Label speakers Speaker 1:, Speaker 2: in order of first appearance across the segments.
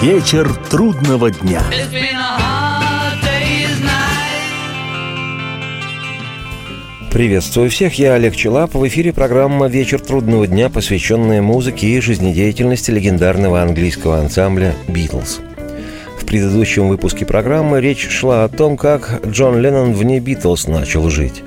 Speaker 1: Вечер трудного дня.
Speaker 2: Приветствую всех, я Олег Челап. В эфире программа «Вечер трудного дня», посвященная музыке и жизнедеятельности легендарного английского ансамбля «Битлз». В предыдущем выпуске программы речь шла о том, как Джон Леннон вне «Битлз» начал жить.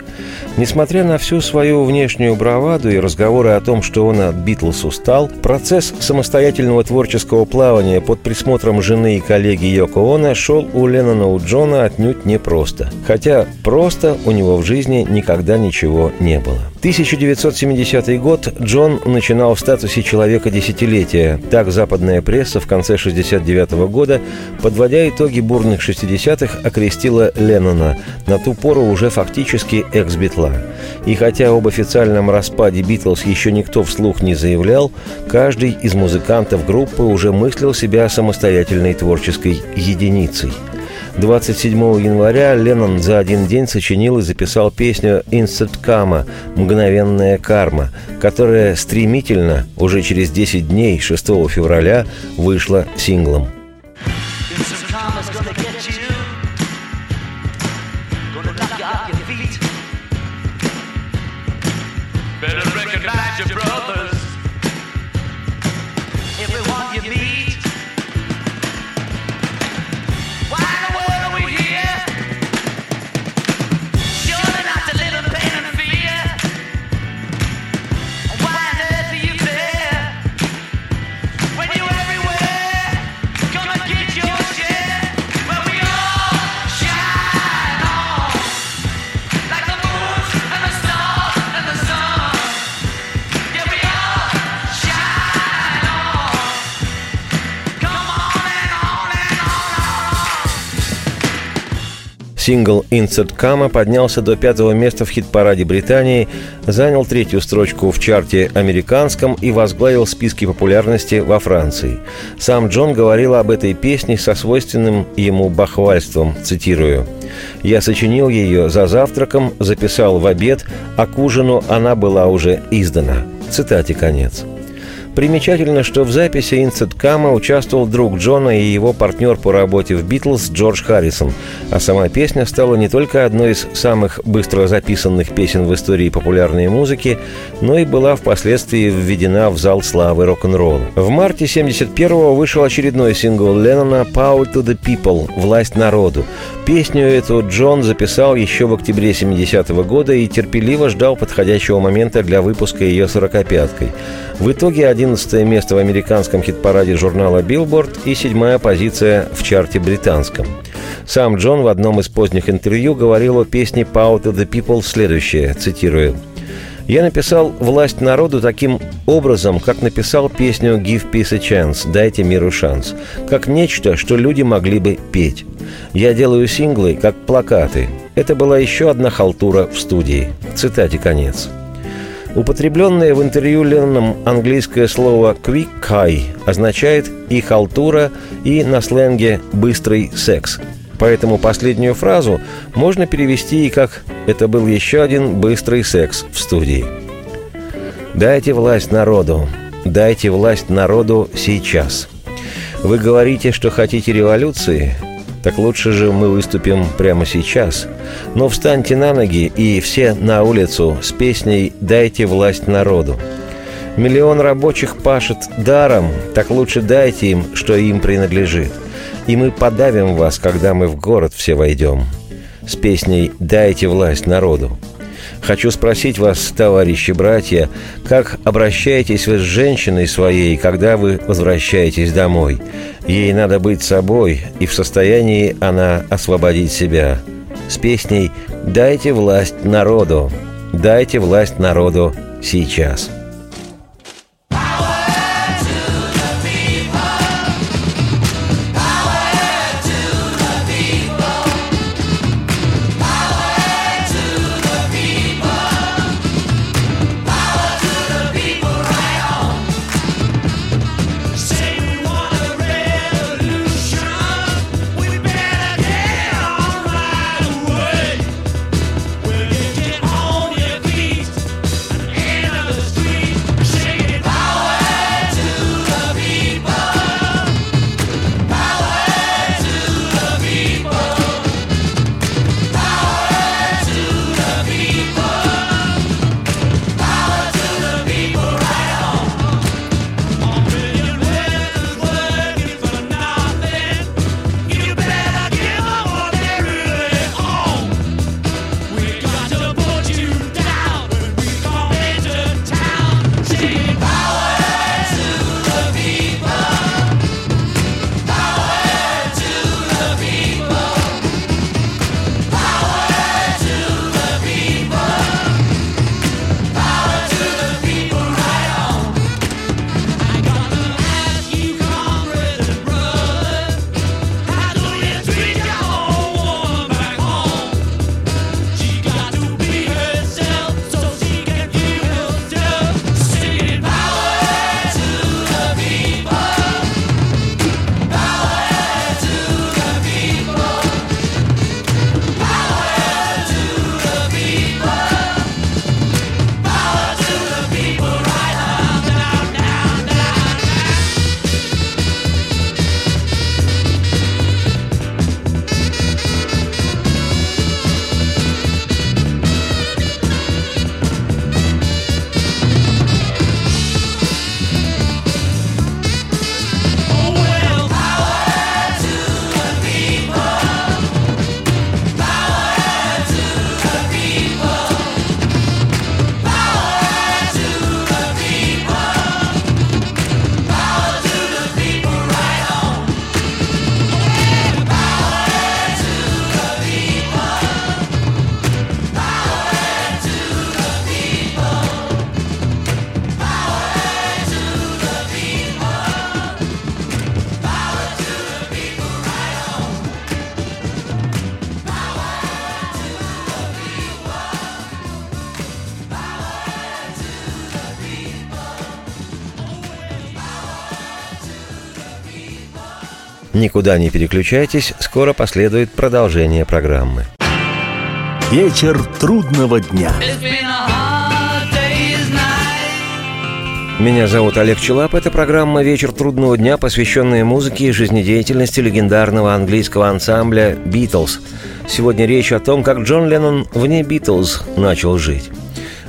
Speaker 2: Несмотря на всю свою внешнюю браваду и разговоры о том, что он от Битлз устал, процесс самостоятельного творческого плавания под присмотром жены и коллеги Йоко Оно шел у Леннона у Джона отнюдь непросто. Хотя просто у него в жизни никогда ничего не было. 1970 год Джон начинал в статусе человека десятилетия. Так западная пресса в конце 69 года, подводя итоги бурных 60-х, окрестила Леннона, на ту пору уже фактически экс-битла числа. И хотя об официальном распаде Битлз еще никто вслух не заявлял, каждый из музыкантов группы уже мыслил себя самостоятельной творческой единицей. 27 января Леннон за один день сочинил и записал песню «Instant Karma» «Мгновенная карма», которая стремительно, уже через 10 дней, 6 февраля, вышла синглом. Сингл «Insert Kama» поднялся до пятого места в хит-параде Британии, занял третью строчку в чарте американском и возглавил списки популярности во Франции. Сам Джон говорил об этой песне со свойственным ему бахвальством, цитирую. «Я сочинил ее за завтраком, записал в обед, а к ужину она была уже издана». Цитате конец. Примечательно, что в записи Инцеткама участвовал друг Джона и его партнер по работе в «Битлз» Джордж Харрисон, а сама песня стала не только одной из самых быстро записанных песен в истории популярной музыки, но и была впоследствии введена в зал славы рок-н-ролла. В марте 71-го вышел очередной сингл Леннона «Power to the People» – «Власть народу». Песню эту Джон записал еще в октябре 70-го года и терпеливо ждал подходящего момента для выпуска ее сорокопяткой. В итоге 11 место в американском хит-параде журнала Billboard и седьмая позиция в чарте британском. Сам Джон в одном из поздних интервью говорил о песне «Power to the People» следующее, цитирую. «Я написал «Власть народу» таким образом, как написал песню «Give Peace a Chance» «Дайте миру шанс», как нечто, что люди могли бы петь. Я делаю синглы, как плакаты. Это была еще одна халтура в студии. Цитате конец. Употребленное в интервью Ленном английское слово «quick high» означает и халтура, и на сленге «быстрый секс». Поэтому последнюю фразу можно перевести и как «это был еще один быстрый секс в студии». Дайте власть народу. Дайте власть народу сейчас. Вы говорите, что хотите революции? Так лучше же мы выступим прямо сейчас. Но встаньте на ноги и все на улицу с песней «Дайте власть народу». Миллион рабочих пашет даром, так лучше дайте им, что им принадлежит. И мы подавим вас, когда мы в город все войдем. С песней «Дайте власть народу». Хочу спросить вас, товарищи братья, как обращаетесь вы с женщиной своей, когда вы возвращаетесь домой? Ей надо быть собой, и в состоянии она освободить себя. С песней «Дайте власть народу». Дайте власть народу сейчас. Никуда не переключайтесь, скоро последует продолжение программы.
Speaker 1: Вечер трудного дня.
Speaker 2: Меня зовут Олег Челап. Это программа «Вечер трудного дня», посвященная музыке и жизнедеятельности легендарного английского ансамбля «Битлз». Сегодня речь о том, как Джон Леннон вне «Битлз» начал жить.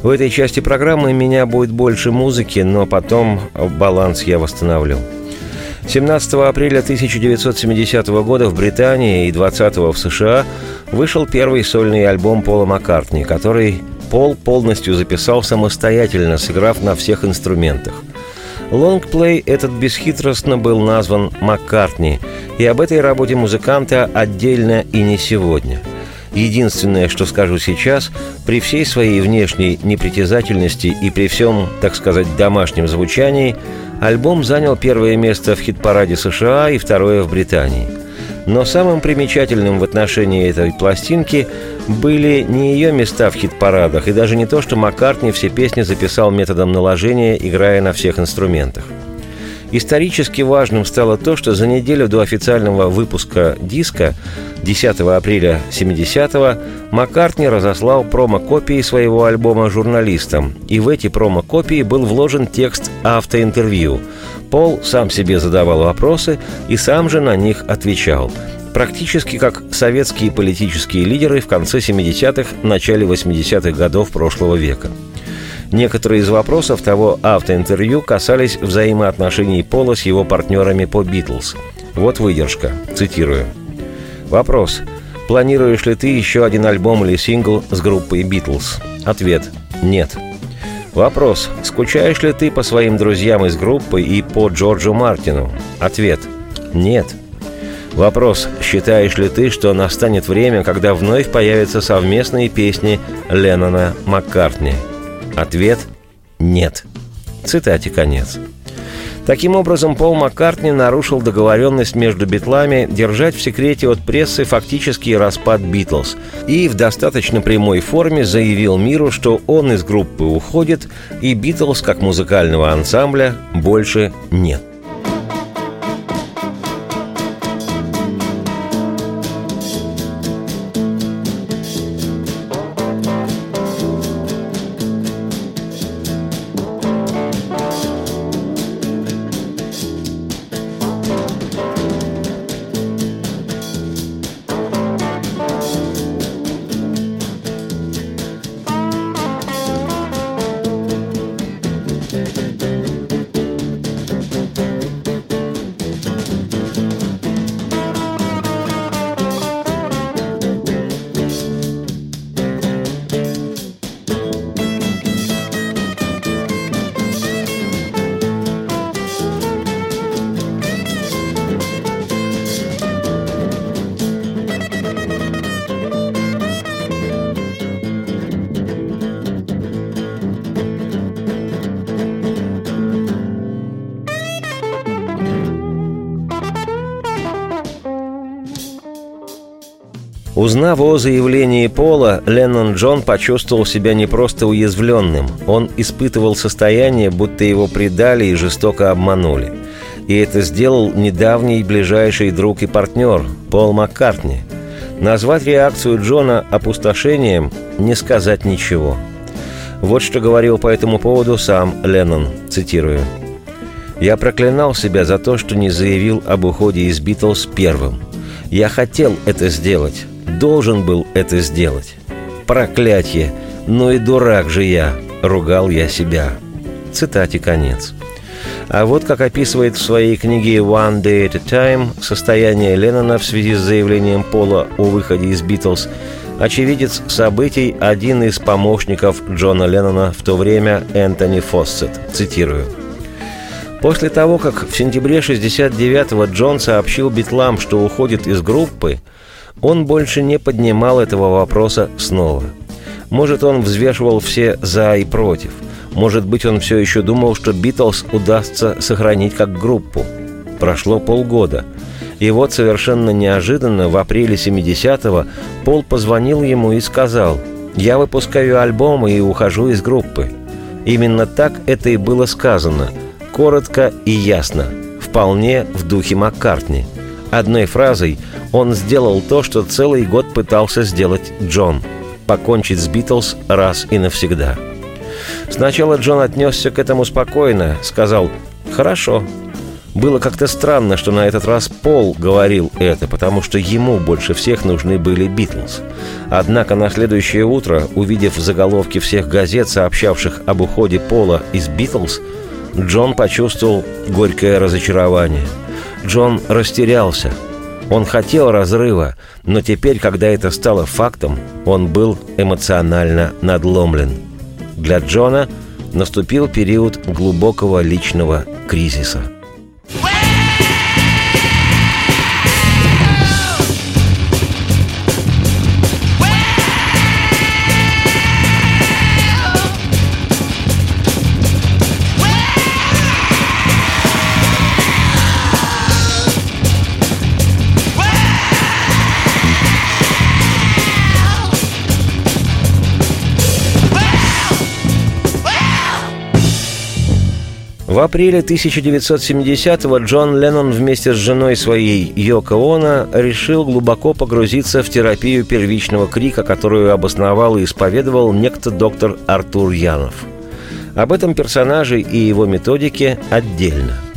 Speaker 2: В этой части программы меня будет больше музыки, но потом баланс я восстановлю. 17 апреля 1970 года в Британии и 20 в США вышел первый сольный альбом Пола Маккартни, который Пол полностью записал самостоятельно, сыграв на всех инструментах. Лонгплей этот бесхитростно был назван «Маккартни», и об этой работе музыканта отдельно и не сегодня. Единственное, что скажу сейчас, при всей своей внешней непритязательности и при всем, так сказать, домашнем звучании, альбом занял первое место в хит-параде США и второе в Британии – но самым примечательным в отношении этой пластинки были не ее места в хит-парадах, и даже не то, что Маккартни все песни записал методом наложения, играя на всех инструментах. Исторически важным стало то, что за неделю до официального выпуска диска 10 апреля 70-го Маккартни разослал промо-копии своего альбома журналистам, и в эти промо-копии был вложен текст автоинтервью. Пол сам себе задавал вопросы и сам же на них отвечал. Практически как советские политические лидеры в конце 70-х, начале 80-х годов прошлого века. Некоторые из вопросов того автоинтервью касались взаимоотношений Пола с его партнерами по «Битлз». Вот выдержка, цитирую. Вопрос. Планируешь ли ты еще один альбом или сингл с группой «Битлз»? Ответ. Нет. Вопрос. Скучаешь ли ты по своим друзьям из группы и по Джорджу Мартину? Ответ. Нет. Вопрос. Считаешь ли ты, что настанет время, когда вновь появятся совместные песни Леннона Маккартни? Ответ – нет. Цитате конец. Таким образом, Пол Маккартни нарушил договоренность между битлами держать в секрете от прессы фактический распад Битлз и в достаточно прямой форме заявил миру, что он из группы уходит и Битлз как музыкального ансамбля больше нет. Узнав о заявлении Пола, Леннон Джон почувствовал себя не просто уязвленным. Он испытывал состояние, будто его предали и жестоко обманули. И это сделал недавний ближайший друг и партнер Пол Маккартни. Назвать реакцию Джона опустошением – не сказать ничего. Вот что говорил по этому поводу сам Леннон, цитирую. «Я проклинал себя за то, что не заявил об уходе из Битлз первым. Я хотел это сделать, должен был это сделать. Проклятье! Ну и дурак же я!» — ругал я себя. Цитате конец. А вот как описывает в своей книге «One Day at a Time» состояние Леннона в связи с заявлением Пола о выходе из «Битлз», очевидец событий один из помощников Джона Леннона в то время Энтони Фоссет. Цитирую. После того, как в сентябре 69-го Джон сообщил Битлам, что уходит из группы, он больше не поднимал этого вопроса снова. Может, он взвешивал все «за» и «против». Может быть, он все еще думал, что «Битлз» удастся сохранить как группу. Прошло полгода. И вот совершенно неожиданно в апреле 70-го Пол позвонил ему и сказал «Я выпускаю альбом и ухожу из группы». Именно так это и было сказано, коротко и ясно, вполне в духе Маккартни – Одной фразой он сделал то, что целый год пытался сделать Джон – покончить с Битлз раз и навсегда. Сначала Джон отнесся к этому спокойно, сказал «Хорошо, было как-то странно, что на этот раз Пол говорил это, потому что ему больше всех нужны были Битлз. Однако на следующее утро, увидев заголовки всех газет, сообщавших об уходе Пола из Битлз, Джон почувствовал горькое разочарование. Джон растерялся. Он хотел разрыва, но теперь, когда это стало фактом, он был эмоционально надломлен. Для Джона наступил период глубокого личного кризиса. В апреле 1970-го Джон Леннон вместе с женой своей Йоко Оно решил глубоко погрузиться в терапию первичного крика, которую обосновал и исповедовал некто доктор Артур Янов. Об этом персонаже и его методике отдельно –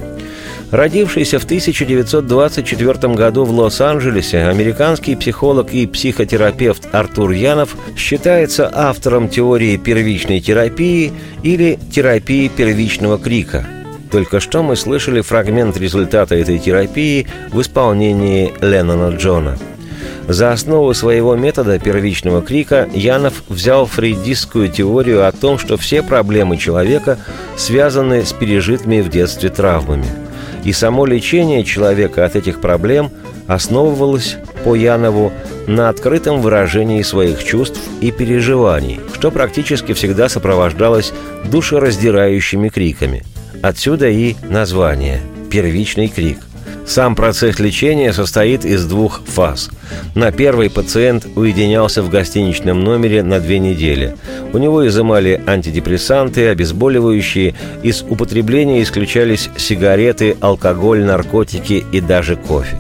Speaker 2: Родившийся в 1924 году в Лос-Анджелесе, американский психолог и психотерапевт Артур Янов считается автором теории первичной терапии или терапии первичного крика. Только что мы слышали фрагмент результата этой терапии в исполнении Леннона Джона. За основу своего метода первичного крика Янов взял фрейдистскую теорию о том, что все проблемы человека связаны с пережитыми в детстве травмами – и само лечение человека от этих проблем основывалось по Янову на открытом выражении своих чувств и переживаний, что практически всегда сопровождалось душераздирающими криками. Отсюда и название «первичный крик». Сам процесс лечения состоит из двух фаз. На первой пациент уединялся в гостиничном номере на две недели. У него изымали антидепрессанты, обезболивающие, из употребления исключались сигареты, алкоголь, наркотики и даже кофе.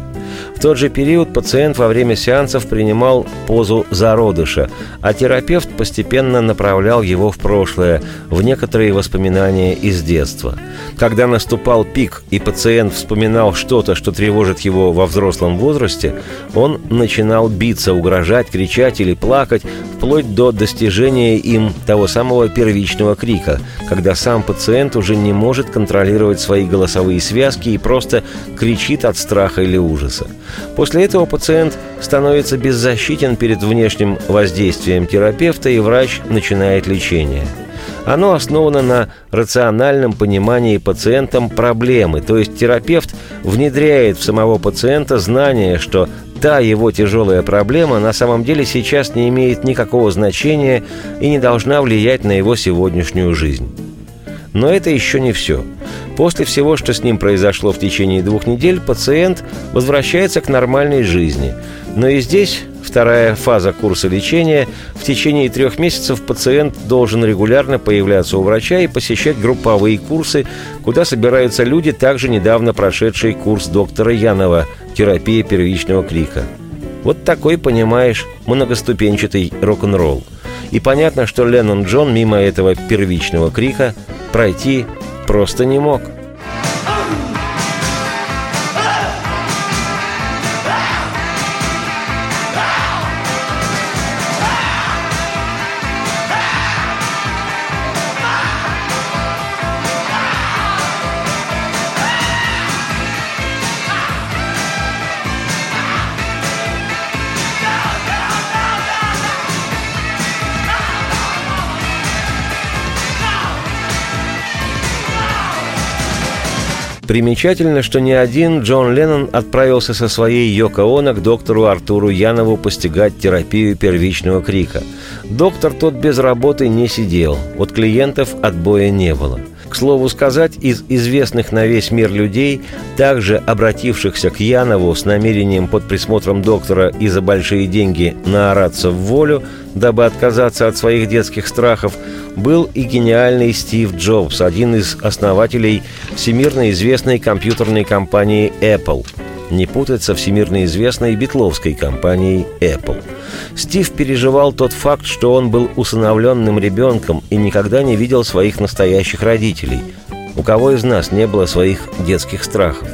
Speaker 2: В тот же период пациент во время сеансов принимал позу зародыша, а терапевт постепенно направлял его в прошлое, в некоторые воспоминания из детства. Когда наступал пик, и пациент вспоминал что-то, что тревожит его во взрослом возрасте, он начинал биться, угрожать, кричать или плакать, вплоть до достижения им того самого первичного крика, когда сам пациент уже не может контролировать свои голосовые связки и просто кричит от страха или ужаса. После этого пациент становится беззащитен перед внешним воздействием терапевта, и врач начинает лечение. Оно основано на рациональном понимании пациентом проблемы, то есть терапевт внедряет в самого пациента знание, что та его тяжелая проблема на самом деле сейчас не имеет никакого значения и не должна влиять на его сегодняшнюю жизнь. Но это еще не все. После всего, что с ним произошло в течение двух недель, пациент возвращается к нормальной жизни. Но и здесь вторая фаза курса лечения. В течение трех месяцев пациент должен регулярно появляться у врача и посещать групповые курсы, куда собираются люди, также недавно прошедшие курс доктора Янова «Терапия первичного крика». Вот такой, понимаешь, многоступенчатый рок-н-ролл. И понятно, что Леннон Джон мимо этого первичного крика пройти просто не мог – Примечательно, что не один Джон Леннон отправился со своей Йоко Оно к доктору Артуру Янову постигать терапию первичного крика. Доктор тот без работы не сидел, от клиентов отбоя не было. К слову сказать, из известных на весь мир людей, также обратившихся к Янову с намерением под присмотром доктора и за большие деньги наораться в волю, дабы отказаться от своих детских страхов, был и гениальный Стив Джобс, один из основателей всемирно известной компьютерной компании Apple. не путать со всемирно известной битловской компанией Apple. Стив переживал тот факт, что он был усыновленным ребенком и никогда не видел своих настоящих родителей. У кого из нас не было своих детских страхов?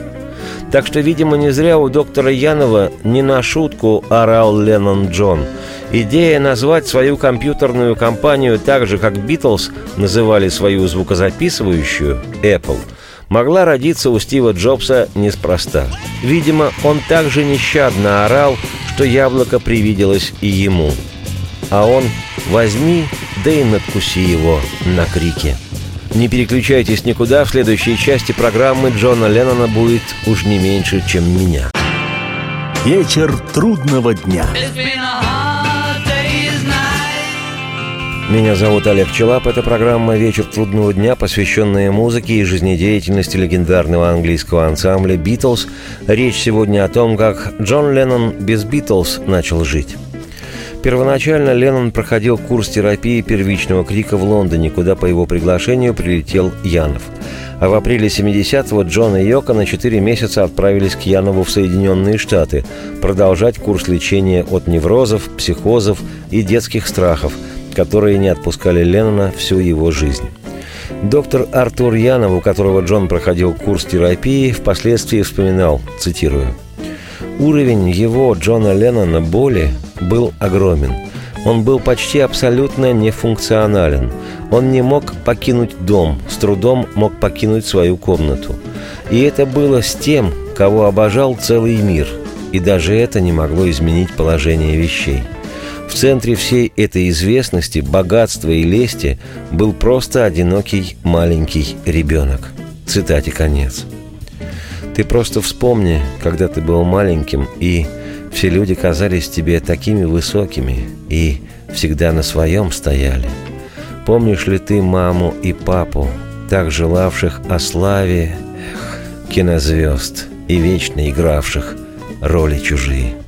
Speaker 2: Так что, видимо, не зря у доктора Янова не на шутку орал Леннон Джон. Идея назвать свою компьютерную компанию так же, как Битлз называли свою звукозаписывающую Apple, могла родиться у Стива Джобса неспроста. Видимо, он также нещадно орал, что яблоко привиделось и ему. А он «возьми, да и надкуси его» на крике. Не переключайтесь никуда, в следующей части программы Джона Леннона будет уж не меньше, чем меня.
Speaker 1: Вечер трудного дня.
Speaker 2: Меня зовут Олег Челап. Это программа «Вечер трудного дня», посвященная музыке и жизнедеятельности легендарного английского ансамбля «Битлз». Речь сегодня о том, как Джон Леннон без «Битлз» начал жить. Первоначально Леннон проходил курс терапии первичного крика в Лондоне, куда по его приглашению прилетел Янов. А в апреле 70-го Джон и Йока на 4 месяца отправились к Янову в Соединенные Штаты продолжать курс лечения от неврозов, психозов и детских страхов, которые не отпускали Леннона всю его жизнь. Доктор Артур Янов, у которого Джон проходил курс терапии, впоследствии вспоминал, цитирую, «Уровень его, Джона Леннона, боли был огромен. Он был почти абсолютно нефункционален. Он не мог покинуть дом, с трудом мог покинуть свою комнату. И это было с тем, кого обожал целый мир. И даже это не могло изменить положение вещей. В центре всей этой известности, богатства и лести был просто одинокий маленький ребенок. Цитате конец. Ты просто вспомни, когда ты был маленьким и все люди казались тебе такими высокими и всегда на своем стояли. Помнишь ли ты маму и папу, так желавших о славе эх, кинозвезд и вечно игравших роли чужие?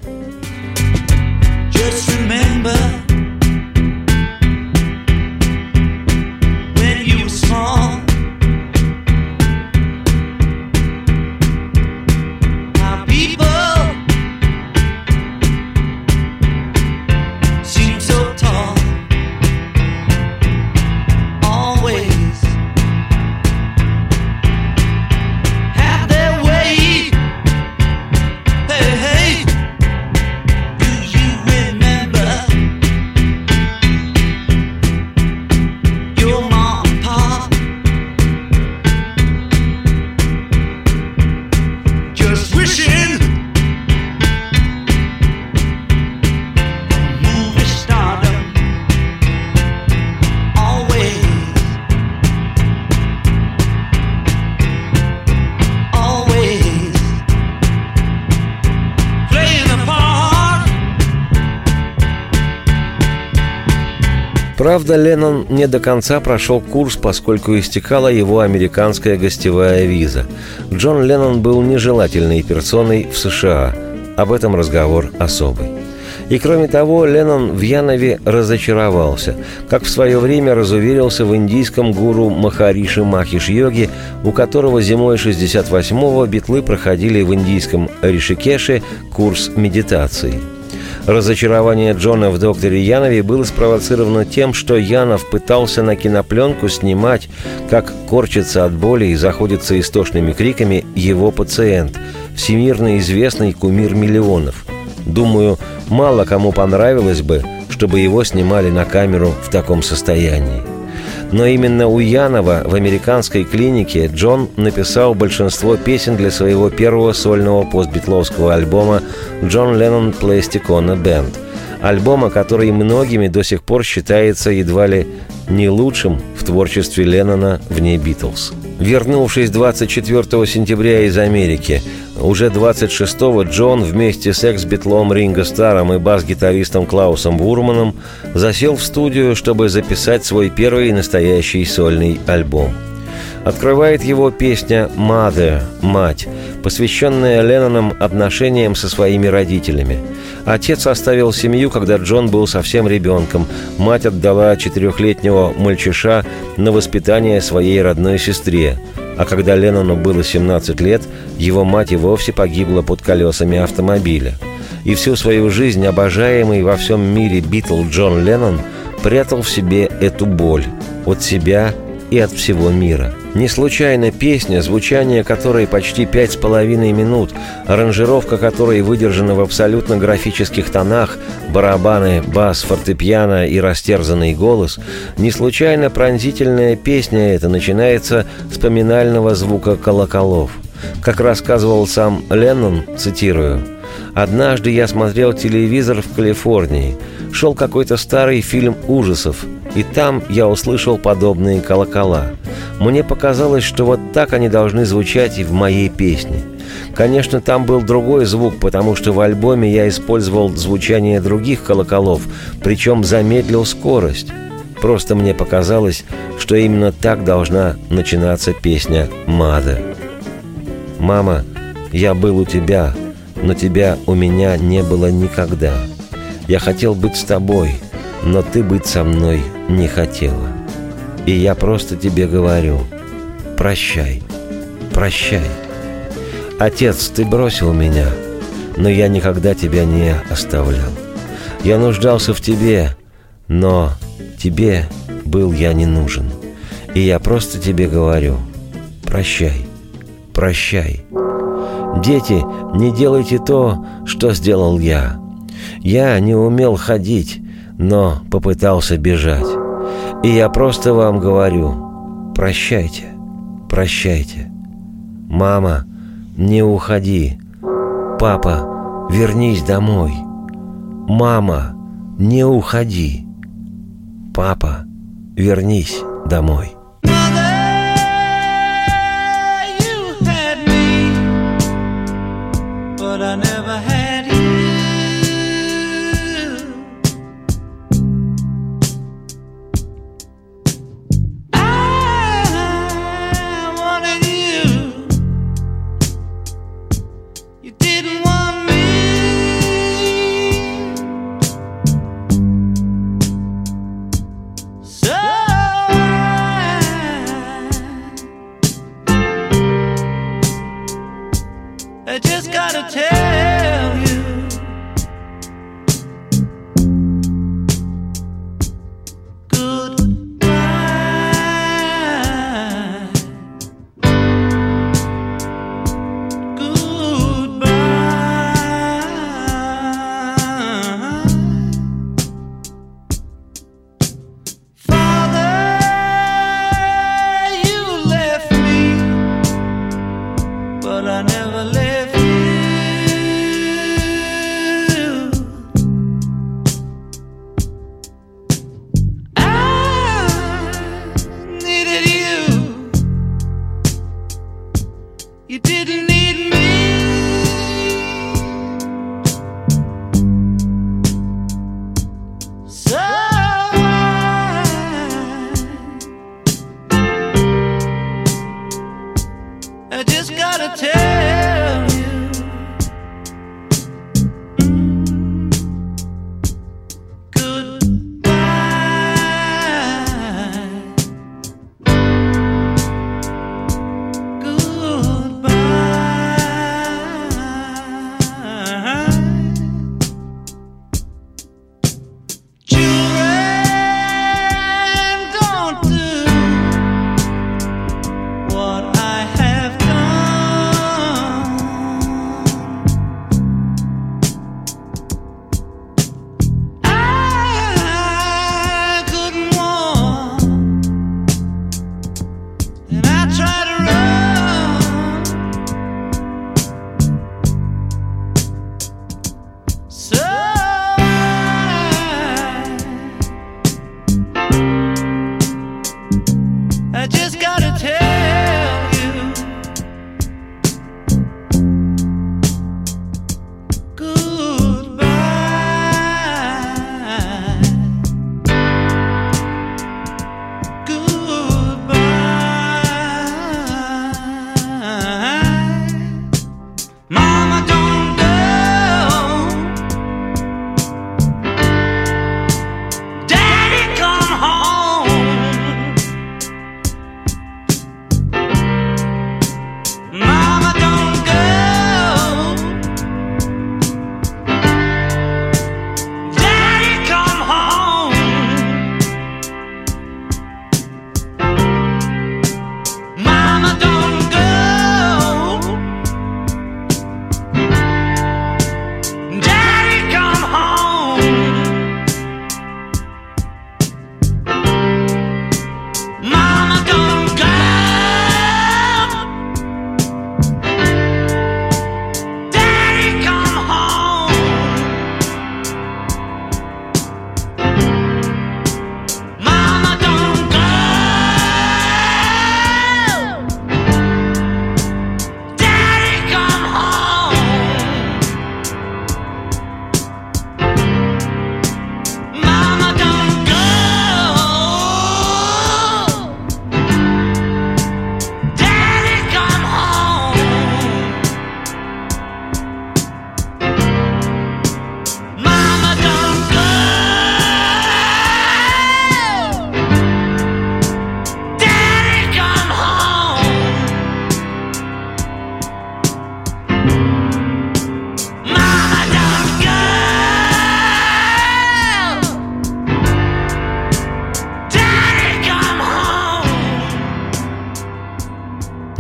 Speaker 2: Правда, Леннон не до конца прошел курс, поскольку истекала его американская гостевая виза. Джон Леннон был нежелательной персоной в США. Об этом разговор особый. И кроме того, Леннон в Янове разочаровался, как в свое время разуверился в индийском гуру Махариши Махиш Йоги, у которого зимой 68-го битлы проходили в индийском Ришикеше курс медитации – Разочарование Джона в докторе Янове было спровоцировано тем, что Янов пытался на кинопленку снимать, как корчится от боли и заходится истошными криками его пациент, всемирно известный кумир миллионов. Думаю, мало кому понравилось бы, чтобы его снимали на камеру в таком состоянии. Но именно у Янова в американской клинике Джон написал большинство песен для своего первого сольного постбитловского альбома «Джон Леннон Пластикона Бенд», альбома, который многими до сих пор считается едва ли не лучшим в творчестве Леннона вне Битлз. Вернувшись 24 сентября из Америки, уже 26-го Джон вместе с экс-битлом Ринго Старом и бас-гитаристом Клаусом Бурманом засел в студию, чтобы записать свой первый настоящий сольный альбом. Открывает его песня «Mother» – «Мать», посвященная Леннонам отношениям со своими родителями. Отец оставил семью, когда Джон был совсем ребенком. Мать отдала четырехлетнего мальчиша на воспитание своей родной сестре. А когда Леннону было 17 лет, его мать и вовсе погибла под колесами автомобиля. И всю свою жизнь обожаемый во всем мире Битл Джон Леннон прятал в себе эту боль от себя и от всего мира – не случайно песня, звучание которой почти пять с половиной минут, аранжировка которой выдержана в абсолютно графических тонах, барабаны, бас, фортепиано и растерзанный голос, не случайно пронзительная песня эта начинается с поминального звука колоколов. Как рассказывал сам Леннон, цитирую, «Однажды я смотрел телевизор в Калифорнии. Шел какой-то старый фильм ужасов, и там я услышал подобные колокола. Мне показалось, что вот так они должны звучать и в моей песне. Конечно, там был другой звук, потому что в альбоме я использовал звучание других колоколов, причем замедлил скорость. Просто мне показалось, что именно так должна начинаться песня «Мада». «Мама, я был у тебя, но тебя у меня не было никогда. Я хотел быть с тобой, но ты быть со мной не хотела». И я просто тебе говорю, прощай, прощай. Отец, ты бросил меня, но я никогда тебя не оставлял. Я нуждался в тебе, но тебе был я не нужен. И я просто тебе говорю, прощай, прощай. Дети, не делайте то, что сделал я. Я не умел ходить, но попытался бежать. И я просто вам говорю, прощайте, прощайте. Мама, не уходи. Папа, вернись домой. Мама, не уходи. Папа, вернись домой.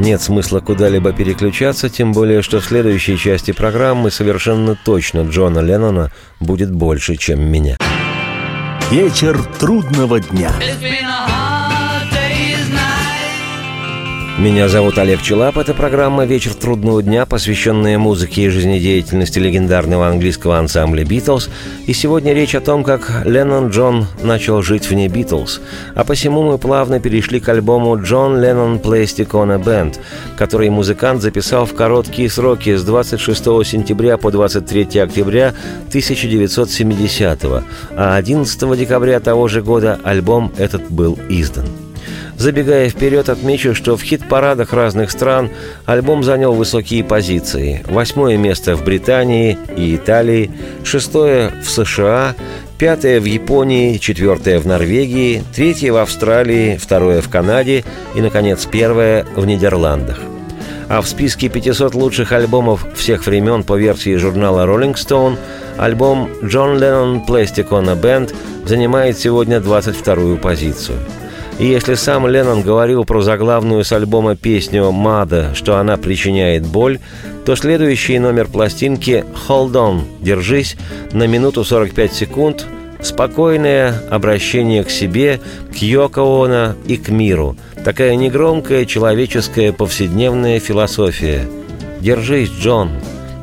Speaker 2: Нет смысла куда-либо переключаться, тем более, что в следующей части программы совершенно точно Джона Леннона будет больше, чем меня.
Speaker 1: Вечер трудного дня.
Speaker 2: Меня зовут Олег Челап. Это программа «Вечер трудного дня», посвященная музыке и жизнедеятельности легендарного английского ансамбля «Битлз». И сегодня речь о том, как Леннон Джон начал жить вне «Битлз». А посему мы плавно перешли к альбому «Джон Леннон a Band», который музыкант записал в короткие сроки с 26 сентября по 23 октября 1970 а 11 декабря того же года альбом этот был издан. Забегая вперед, отмечу, что в хит-парадах разных стран альбом занял высокие позиции. Восьмое место в Британии и Италии, шестое в США, пятое в Японии, четвертое в Норвегии, третье в Австралии, второе в Канаде и, наконец, первое в Нидерландах. А в списке 500 лучших альбомов всех времен по версии журнала Rolling Stone альбом «John Lennon Plastic on a Band» занимает сегодня 22-ю позицию – и если сам Леннон говорил про заглавную с альбома песню «Мада», что она причиняет боль, то следующий номер пластинки «Hold on» – «Держись» на минуту 45 секунд – спокойное обращение к себе, к Йоко Оно и к миру. Такая негромкая человеческая повседневная философия. «Держись, Джон!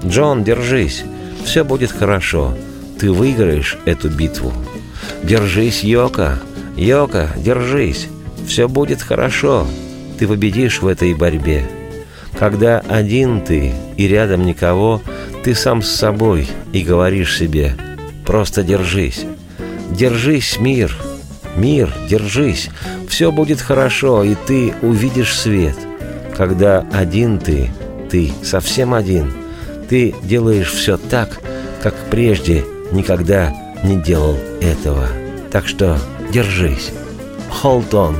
Speaker 2: Джон, держись! Все будет хорошо. Ты выиграешь эту битву. Держись, Йока! «Йока, держись! Все будет хорошо! Ты победишь в этой борьбе!» Когда один ты и рядом никого, ты сам с собой и говоришь себе «Просто держись! Держись, мир! Мир, держись! Все будет хорошо, и ты увидишь свет!» Когда один ты, ты совсем один, ты делаешь все так, как прежде никогда не делал этого. Так что Держись. Hold on.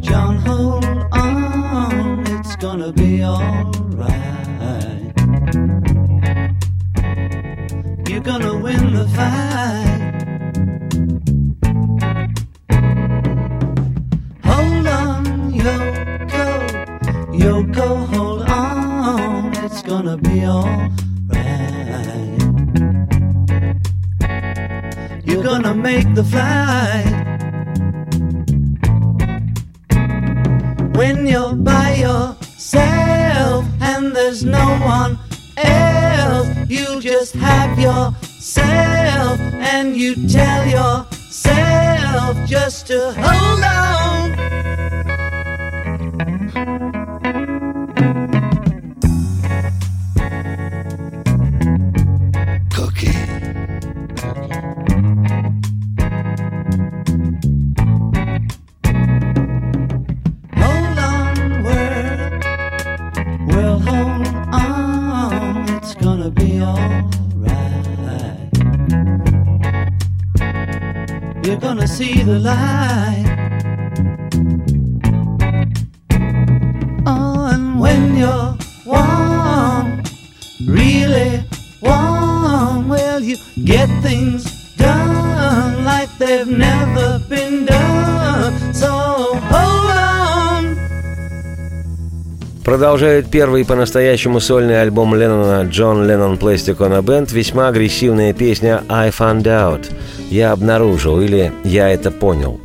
Speaker 3: John. Hold on. It's gonna be alright. See the light. Oh, and when you're warm, really warm, well, you get things done like they've never
Speaker 2: Продолжает первый по-настоящему сольный альбом Леннона «Джон Леннон Plastic on a Band» весьма агрессивная песня «I Found Out», «Я обнаружил» или «Я это понял».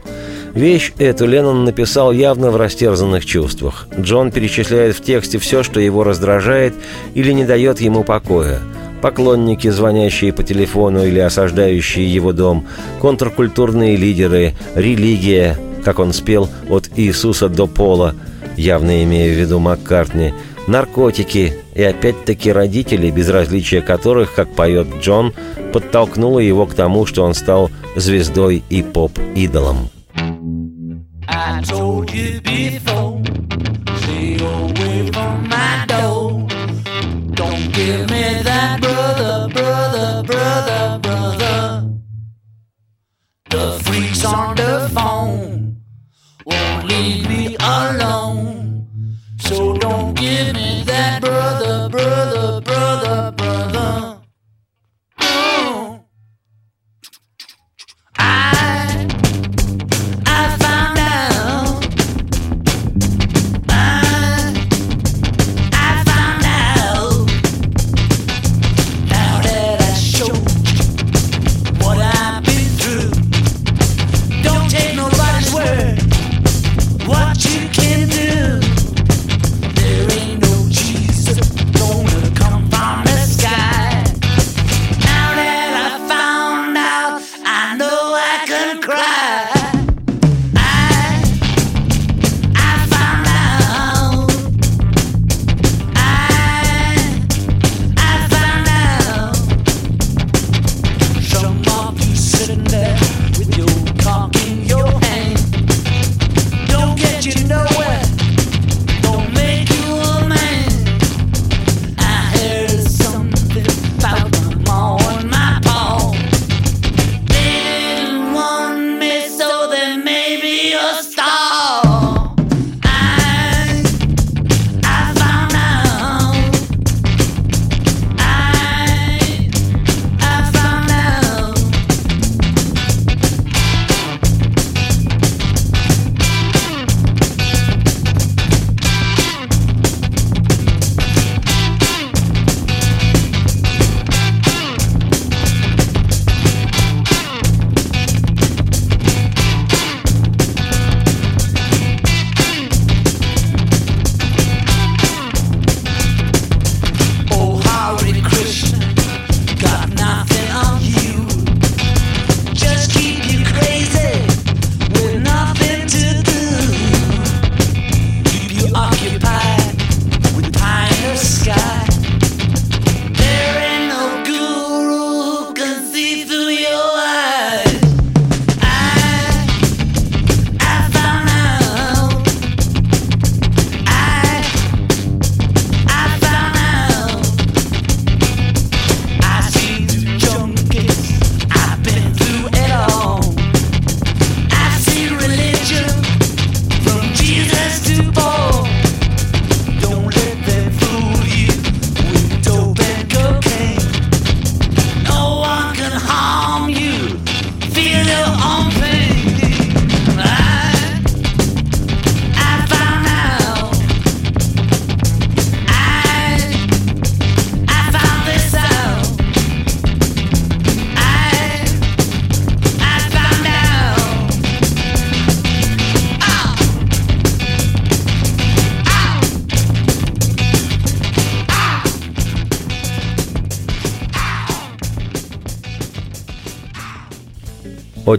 Speaker 2: Вещь эту Леннон написал явно в растерзанных чувствах. Джон перечисляет в тексте все, что его раздражает или не дает ему покоя. Поклонники, звонящие по телефону или осаждающие его дом, контркультурные лидеры, религия, как он спел «От Иисуса до пола», явно имея в виду Маккартни, наркотики и опять-таки родители, безразличие которых, как поет Джон, подтолкнуло его к тому, что он стал звездой и поп-идолом. The freaks on the phone won't leave me alone. So don't
Speaker 3: give me that brother, brother,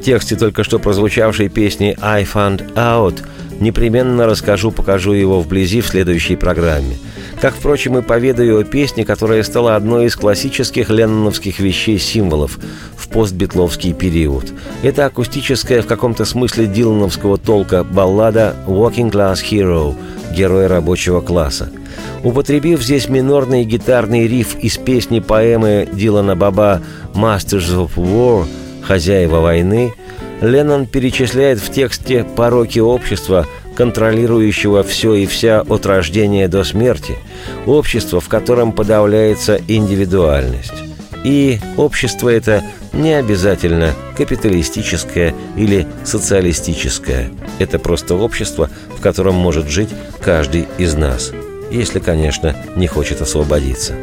Speaker 2: тексте только что прозвучавшей песни «I Found Out» непременно расскажу, покажу его вблизи в следующей программе. Как, впрочем, и поведаю о песне, которая стала одной из классических ленноновских вещей-символов в постбитловский период. Это акустическая в каком-то смысле дилановского толка баллада «Walking Class Hero» – «Герой рабочего класса». Употребив здесь минорный гитарный риф из песни поэмы Дилана Баба «Masters of War» «Хозяева войны», Леннон перечисляет в тексте пороки общества, контролирующего все и вся от рождения до смерти, общество, в котором подавляется индивидуальность. И общество это не обязательно капиталистическое или социалистическое. Это просто общество, в котором может жить каждый из нас, если, конечно, не хочет освободиться.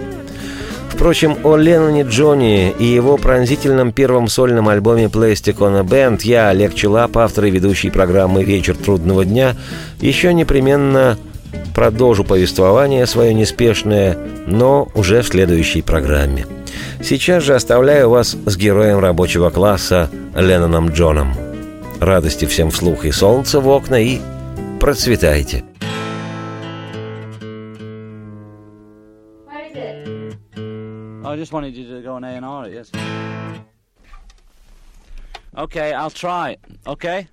Speaker 2: Впрочем, о Ленноне Джонни и его пронзительном первом сольном альбоме Plastic on a Band я, Олег Челап, автор и ведущий программы «Вечер трудного дня», еще непременно продолжу повествование свое неспешное, но уже в следующей программе. Сейчас же оставляю вас с героем рабочего класса Ленноном Джоном. Радости всем вслух и солнца в окна, и процветайте!
Speaker 4: I just wanted you to go and R it, yes. Okay, I'll try. Okay.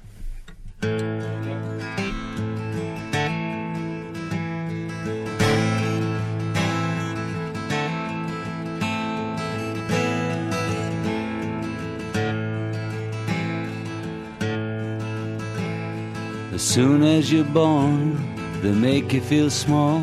Speaker 4: As soon as you're born, they make you feel small.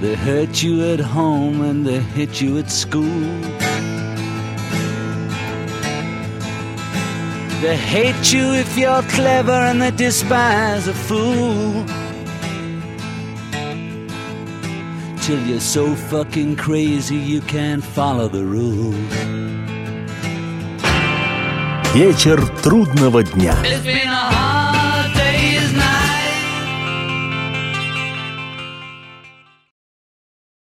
Speaker 3: They hurt you at home and they hit you at school. They hate you if you're clever and they despise a fool. Till you're so fucking crazy you can't follow the rules.
Speaker 1: Вечер трудного дня.